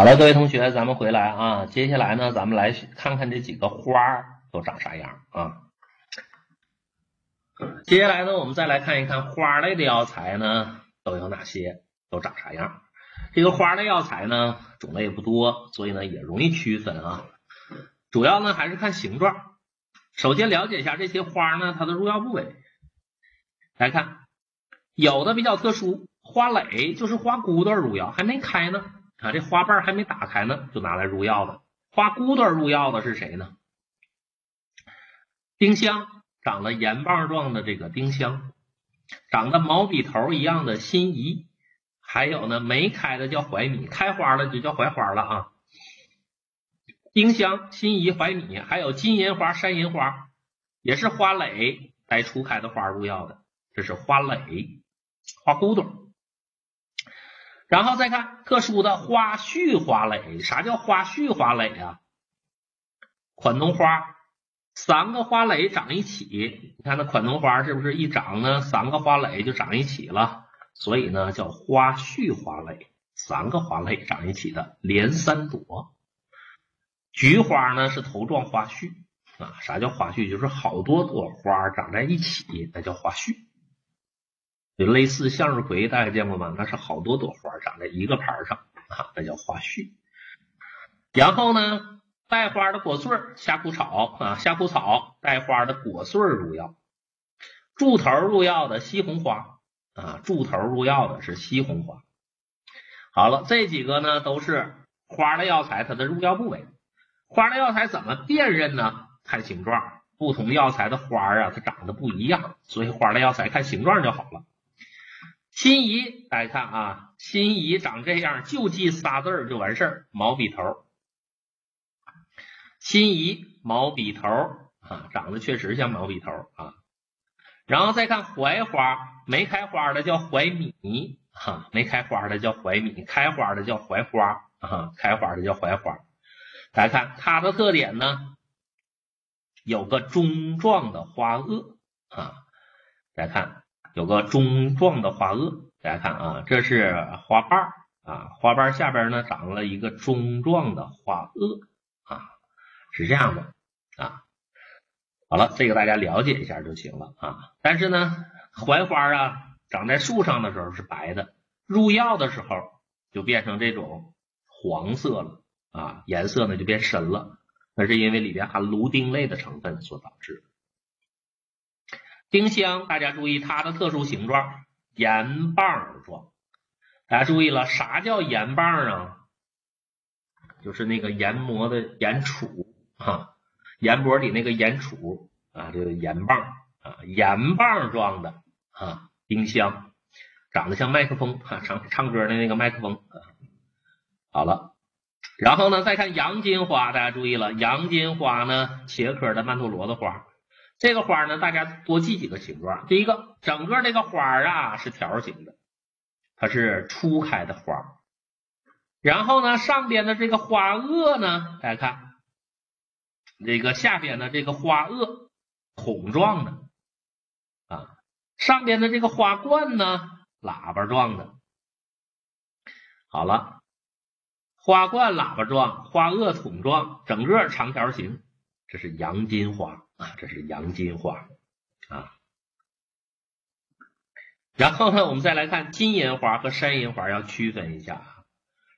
好了，各位同学，咱们回来啊。接下来呢，咱们来看看这几个花都长啥样啊。接下来呢，我们再来看一看花类的药材呢都有哪些，都长啥样。这个花类药材呢种类不多，所以呢也容易区分啊。主要呢还是看形状。首先了解一下这些花呢它的入药部位。来看，有的比较特殊，花蕾就是花骨朵入药，还没开呢。啊，这花瓣还没打开呢，就拿来入药的。花骨朵入药的是谁呢？丁香，长了盐棒状的这个丁香，长得毛笔头一样的辛夷，还有呢没开的叫槐米，开花了就叫槐花了啊。丁香、辛夷、槐米，还有金银花、山银花，也是花蕾带初开的花入药的，这是花蕾、花骨朵。然后再看特殊的花序花蕾，啥叫花序花蕾啊？款筒花三个花蕾长一起，你看那款筒花是不是一长呢？三个花蕾就长一起了，所以呢叫花序花蕾，三个花蕾长一起的连三朵。菊花呢是头状花序啊，啥叫花序？就是好多朵花长在一起，那叫花序。就类似向日葵，大家见过吗？那是好多朵花长在一个盘上啊，那叫花序。然后呢，带花的果穗儿夏枯草啊，夏枯草带花的果穗儿入药。柱头入药的西红花啊，柱头入药的是西红花。好了，这几个呢都是花的药材，它的入药部位。花的药材怎么辨认呢？看形状，不同药材的花啊，它长得不一样，所以花的药材看形状就好了。心仪，大家看啊，心仪长这样，就记仨字儿就完事儿。毛笔头，心仪毛笔头啊，长得确实像毛笔头啊。然后再看槐花，没开花的叫槐米哈，没开花的叫槐米，开花的叫槐花啊，开花的叫槐花。大家看它的特点呢，有个钟状的花萼啊，大家看。有个钟状的花萼，大家看啊，这是花瓣啊，花瓣下边呢长了一个钟状的花萼啊，是这样的啊。好了，这个大家了解一下就行了啊。但是呢，槐花啊长在树上的时候是白的，入药的时候就变成这种黄色了啊，颜色呢就变深了，那是因为里边含芦丁类的成分所导致的。丁香，大家注意它的特殊形状，盐棒状。大家注意了，啥叫盐棒啊？就是那个研磨的盐杵啊，研钵里那个盐杵啊，这个盐棒啊，盐棒状的啊。丁香长得像麦克风啊，唱唱歌的那个麦克风啊。好了，然后呢，再看洋金花，大家注意了，洋金花呢，茄科的曼陀罗的花。这个花呢，大家多记几个形状。第一个，整个这个花啊是条形的，它是初开的花。然后呢，上边的这个花萼呢，大家看，这个下边的这个花萼筒状的啊，上边的这个花冠呢，喇叭状的。好了，花冠喇叭状，花萼筒状，整个长条形，这是洋金花。啊，这是洋金花啊。然后呢，我们再来看金银花和山银花，要区分一下啊。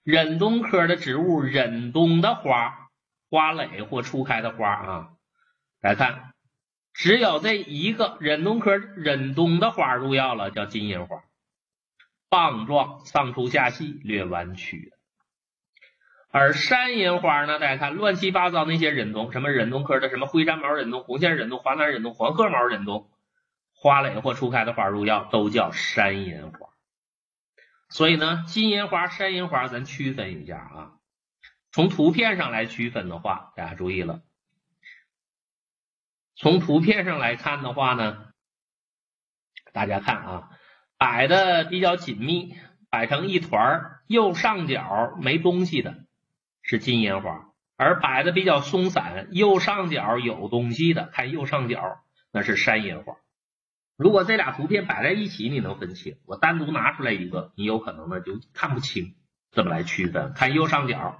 忍冬科的植物，忍冬的花，花蕾或初开的花啊。来看，只有这一个忍冬科忍冬的花入药了，叫金银花，棒状，上粗下细，略弯曲的。而山银花呢？大家看乱七八糟那些忍冬，什么忍冬科的，什么灰毡毛忍冬、红线忍冬、华南忍冬、黄褐毛忍冬，花蕾或初开的花入药都叫山银花。所以呢，金银花、山银花咱区分一下啊。从图片上来区分的话，大家注意了。从图片上来看的话呢，大家看啊，摆的比较紧密，摆成一团右上角没东西的。是金银花，而摆的比较松散，右上角有东西的，看右上角那是山银花。如果这俩图片摆在一起，你能分清；我单独拿出来一个，你有可能呢就看不清怎么来区分。看右上角，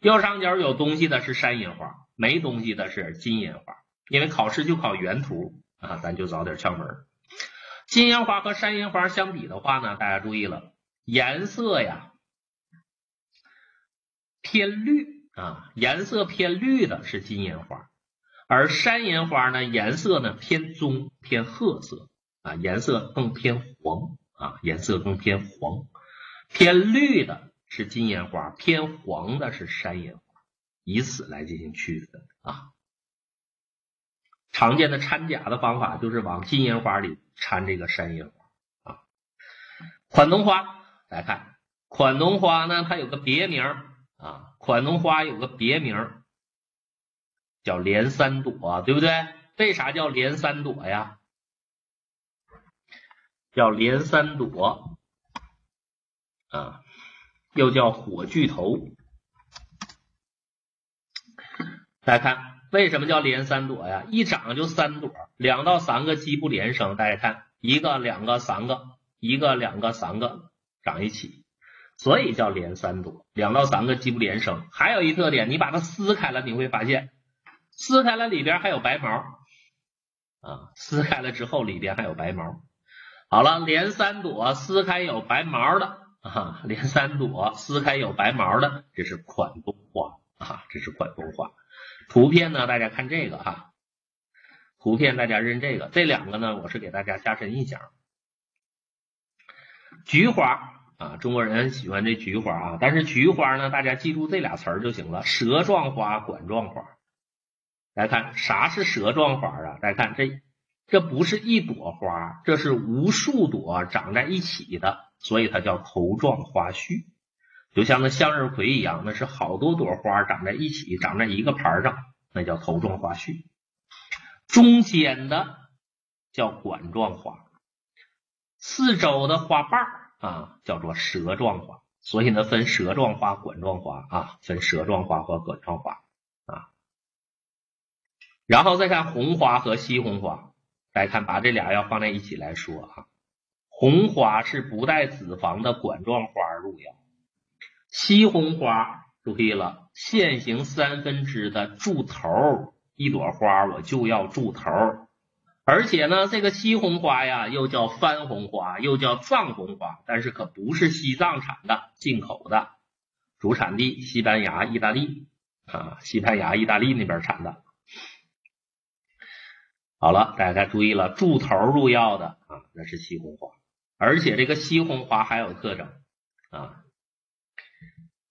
右上角有东西的是山银花，没东西的是金银花。因为考试就考原图啊，咱就早点窍门。金银花和山银花相比的话呢，大家注意了，颜色呀偏绿啊，颜色偏绿的是金银花，而山银花呢颜色呢偏棕偏褐色啊，颜色更偏黄啊，颜色更偏黄，偏绿的是金银花，偏黄的是山银花，以此来进行区分啊。常见的掺假的方法就是往金银花里掺这个山银花啊。款冬花，来看款冬花呢，它有个别名啊，款冬花有个别名叫连三朵，对不对？为啥叫连三朵呀？叫连三朵啊，又叫火炬头。大家看。为什么叫连三朵呀？一长就三朵，两到三个基不连生。大家看，一个、两个、三个，一个、两个、三个长一起，所以叫连三朵。两到三个基不连生。还有一特点，你把它撕开了，你会发现，撕开了里边还有白毛啊！撕开了之后里边还有白毛。好了，连三朵撕开有白毛的啊，连三朵撕开有白毛的，这是款冬花啊，这是款冬花。图片呢？大家看这个哈，图片大家认这个，这两个呢，我是给大家加深印象。菊花啊，中国人喜欢这菊花啊，但是菊花呢，大家记住这俩词儿就行了：蛇状花、管状花。来看啥是蛇状花啊？大家看这，这不是一朵花，这是无数朵长在一起的，所以它叫头状花序。就像那向日葵一样，那是好多朵花长在一起，长在一个盘上，那叫头状花序。中间的叫管状花，四周的花瓣啊叫做舌状花。所以呢，分舌状花、管状花啊，分舌状花和管状花啊。然后再看红花和西红花，大家看把这俩要放在一起来说啊，红花是不带子房的管状花入药。西红花注意了，线形三分支的柱头，一朵花我就要柱头，而且呢，这个西红花呀，又叫番红花，又叫藏红花，但是可不是西藏产的，进口的，主产地西班牙、意大利啊，西班牙、意大利那边产的。好了，大家注意了，柱头入药的啊，那是西红花，而且这个西红花还有特征啊。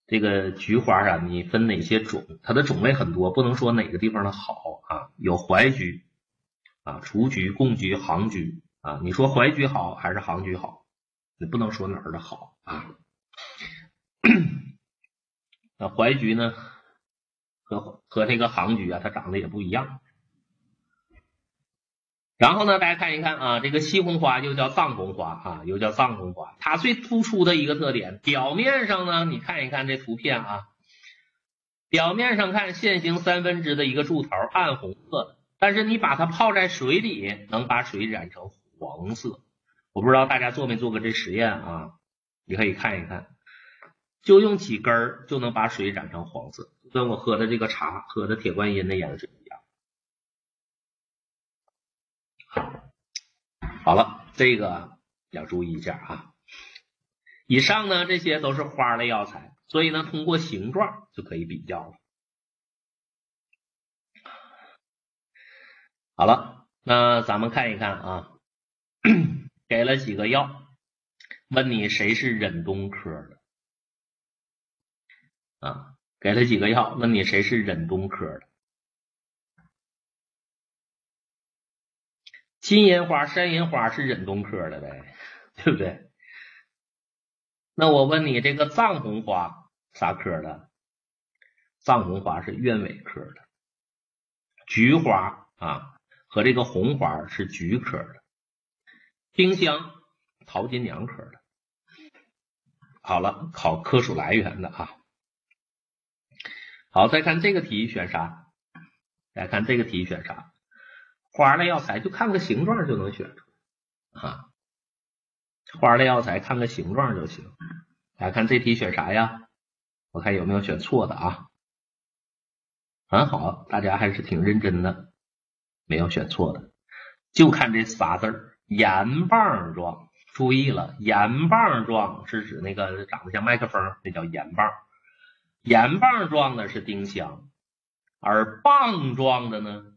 这个菊花啊，你分哪些种？它的种类很多，不能说哪个地方的好啊。有怀菊啊、雏菊、贡菊、杭菊啊。你说怀菊好还是杭菊好？你不能说哪儿的好啊。那怀菊呢，和和那个杭菊啊，它长得也不一样。然后呢，大家看一看啊，这个西红花又叫藏红花啊，又叫藏红花。它最突出的一个特点，表面上呢，你看一看这图片啊，表面上看线形三分支的一个柱头，暗红色的。但是你把它泡在水里，能把水染成黄色。我不知道大家做没做过这实验啊？你可以看一看，就用几根儿就能把水染成黄色，跟我喝的这个茶，喝的铁观音的颜色一样。好了，这个要注意一下啊。以上呢，这些都是花类药材，所以呢，通过形状就可以比较了。好了，那咱们看一看啊，给了几个药，问你谁是忍冬科的啊？给了几个药，问你谁是忍冬科的？金银花、山银花是忍冬科的呗，对不对？那我问你，这个藏红花啥科的？藏红花是鸢尾科的。菊花啊和这个红花是菊科的。丁香桃金娘科的。好了，考科属来源的啊。好，再看这个题选啥？来看这个题选啥？花类药材就看个形状就能选出啊，花类药材看个形状就行。来看这题选啥呀？我看有没有选错的啊？很好，大家还是挺认真的，没有选错的，就看这仨字儿“盐棒状”。注意了，盐棒状是指那个长得像麦克风，那叫盐棒。盐棒状的是丁香，而棒状的呢？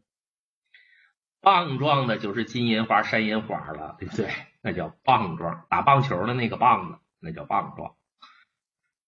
棒状的就是金银花、山银花了，对不对？那叫棒状，打棒球的那个棒子，那叫棒状。